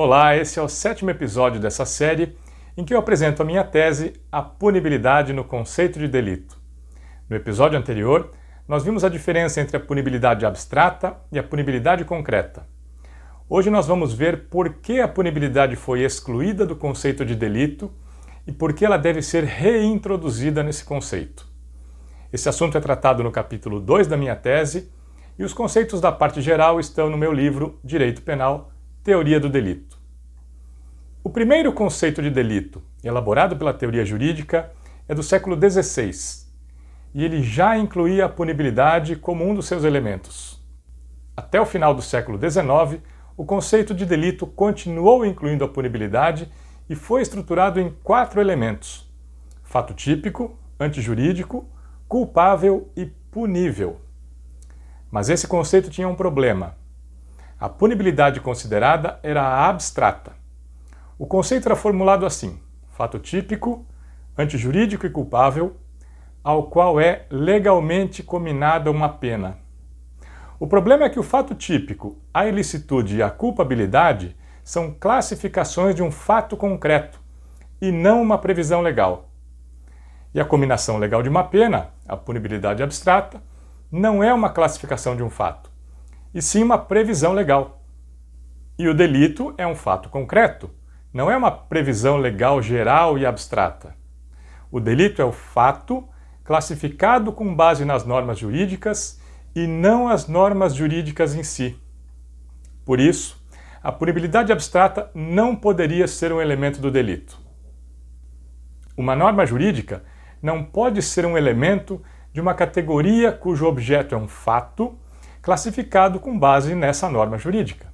Olá, esse é o sétimo episódio dessa série em que eu apresento a minha tese A Punibilidade no Conceito de Delito. No episódio anterior, nós vimos a diferença entre a punibilidade abstrata e a punibilidade concreta. Hoje nós vamos ver por que a punibilidade foi excluída do conceito de delito e por que ela deve ser reintroduzida nesse conceito. Esse assunto é tratado no capítulo 2 da minha tese e os conceitos da parte geral estão no meu livro Direito Penal Teoria do Delito. O primeiro conceito de delito, elaborado pela teoria jurídica, é do século XVI e ele já incluía a punibilidade como um dos seus elementos. Até o final do século XIX, o conceito de delito continuou incluindo a punibilidade e foi estruturado em quatro elementos: fato típico, antijurídico, culpável e punível. Mas esse conceito tinha um problema. A punibilidade considerada era abstrata. O conceito era formulado assim: fato típico, antijurídico e culpável, ao qual é legalmente combinada uma pena. O problema é que o fato típico, a ilicitude e a culpabilidade são classificações de um fato concreto e não uma previsão legal. E a combinação legal de uma pena, a punibilidade abstrata, não é uma classificação de um fato, e sim uma previsão legal. E o delito é um fato concreto, não é uma previsão legal geral e abstrata. O delito é o fato classificado com base nas normas jurídicas e não as normas jurídicas em si. Por isso, a punibilidade abstrata não poderia ser um elemento do delito. Uma norma jurídica não pode ser um elemento de uma categoria cujo objeto é um fato classificado com base nessa norma jurídica.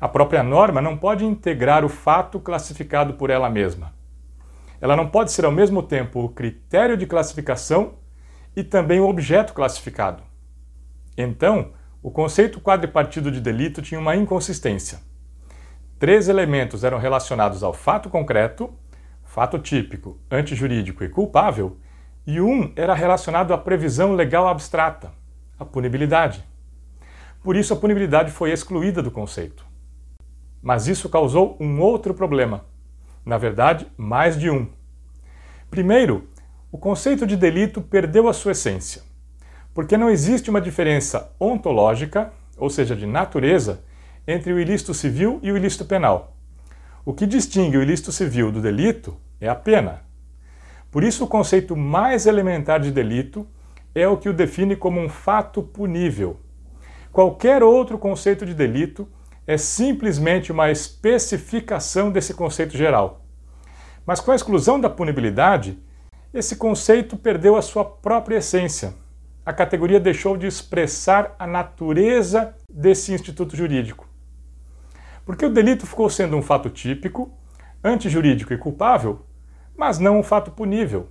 A própria norma não pode integrar o fato classificado por ela mesma. Ela não pode ser ao mesmo tempo o critério de classificação e também o objeto classificado. Então, o conceito quadripartido de delito tinha uma inconsistência. Três elementos eram relacionados ao fato concreto, fato típico, antijurídico e culpável, e um era relacionado à previsão legal abstrata, a punibilidade. Por isso, a punibilidade foi excluída do conceito. Mas isso causou um outro problema. Na verdade, mais de um. Primeiro, o conceito de delito perdeu a sua essência, porque não existe uma diferença ontológica, ou seja, de natureza, entre o ilícito civil e o ilícito penal. O que distingue o ilícito civil do delito é a pena. Por isso, o conceito mais elementar de delito é o que o define como um fato punível. Qualquer outro conceito de delito é simplesmente uma especificação desse conceito geral. Mas com a exclusão da punibilidade, esse conceito perdeu a sua própria essência. A categoria deixou de expressar a natureza desse instituto jurídico. Porque o delito ficou sendo um fato típico, antijurídico e culpável, mas não um fato punível.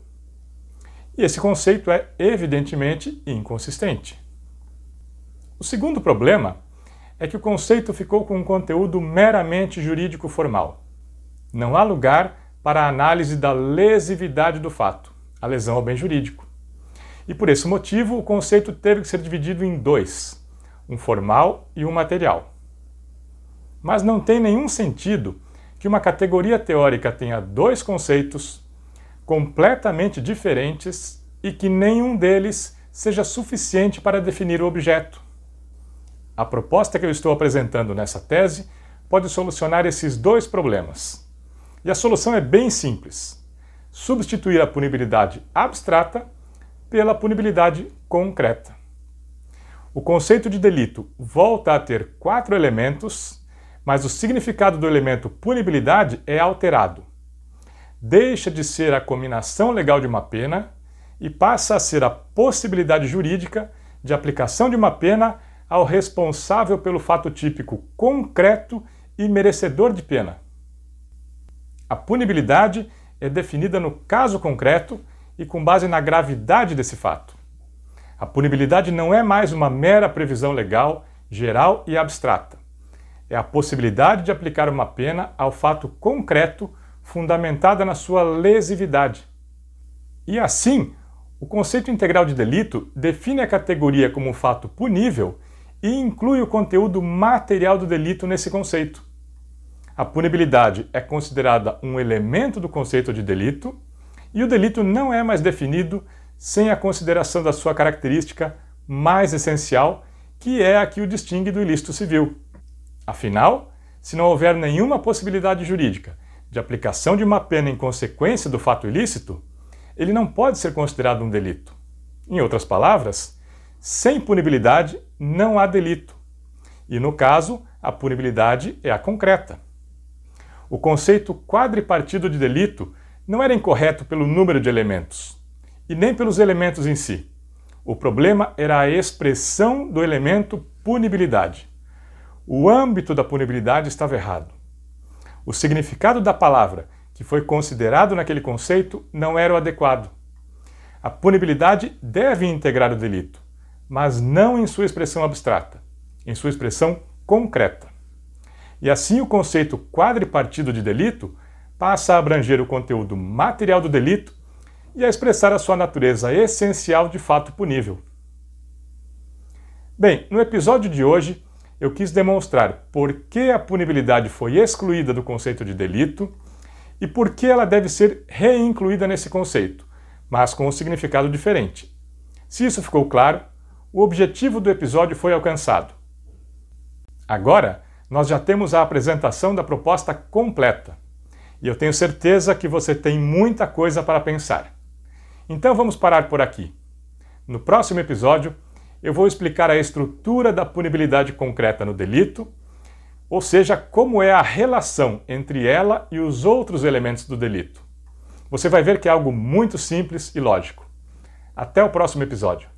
E esse conceito é evidentemente inconsistente. O segundo problema é que o conceito ficou com um conteúdo meramente jurídico formal. Não há lugar para a análise da lesividade do fato, a lesão ao bem jurídico. E por esse motivo, o conceito teve que ser dividido em dois, um formal e um material. Mas não tem nenhum sentido que uma categoria teórica tenha dois conceitos completamente diferentes e que nenhum deles seja suficiente para definir o objeto. A proposta que eu estou apresentando nessa tese pode solucionar esses dois problemas. E a solução é bem simples: substituir a punibilidade abstrata pela punibilidade concreta. O conceito de delito volta a ter quatro elementos, mas o significado do elemento punibilidade é alterado. Deixa de ser a combinação legal de uma pena e passa a ser a possibilidade jurídica de aplicação de uma pena ao responsável pelo fato típico concreto e merecedor de pena. A punibilidade é definida no caso concreto e com base na gravidade desse fato. A punibilidade não é mais uma mera previsão legal, geral e abstrata. É a possibilidade de aplicar uma pena ao fato concreto fundamentada na sua lesividade. E assim, o conceito integral de delito define a categoria como um fato punível e inclui o conteúdo material do delito nesse conceito. a punibilidade é considerada um elemento do conceito de delito e o delito não é mais definido sem a consideração da sua característica mais essencial, que é a que o distingue do ilícito civil. Afinal, se não houver nenhuma possibilidade jurídica de aplicação de uma pena em consequência do fato ilícito, ele não pode ser considerado um delito. Em outras palavras, sem punibilidade não há delito. E no caso, a punibilidade é a concreta. O conceito quadripartido de delito não era incorreto pelo número de elementos, e nem pelos elementos em si. O problema era a expressão do elemento punibilidade. O âmbito da punibilidade estava errado. O significado da palavra que foi considerado naquele conceito não era o adequado. A punibilidade deve integrar o delito, mas não em sua expressão abstrata, em sua expressão concreta. E assim o conceito quadripartido de delito passa a abranger o conteúdo material do delito e a expressar a sua natureza essencial de fato punível. Bem, no episódio de hoje eu quis demonstrar por que a punibilidade foi excluída do conceito de delito e por que ela deve ser reincluída nesse conceito, mas com um significado diferente. Se isso ficou claro, o objetivo do episódio foi alcançado. Agora, nós já temos a apresentação da proposta completa. E eu tenho certeza que você tem muita coisa para pensar. Então vamos parar por aqui. No próximo episódio, eu vou explicar a estrutura da punibilidade concreta no delito, ou seja, como é a relação entre ela e os outros elementos do delito. Você vai ver que é algo muito simples e lógico. Até o próximo episódio.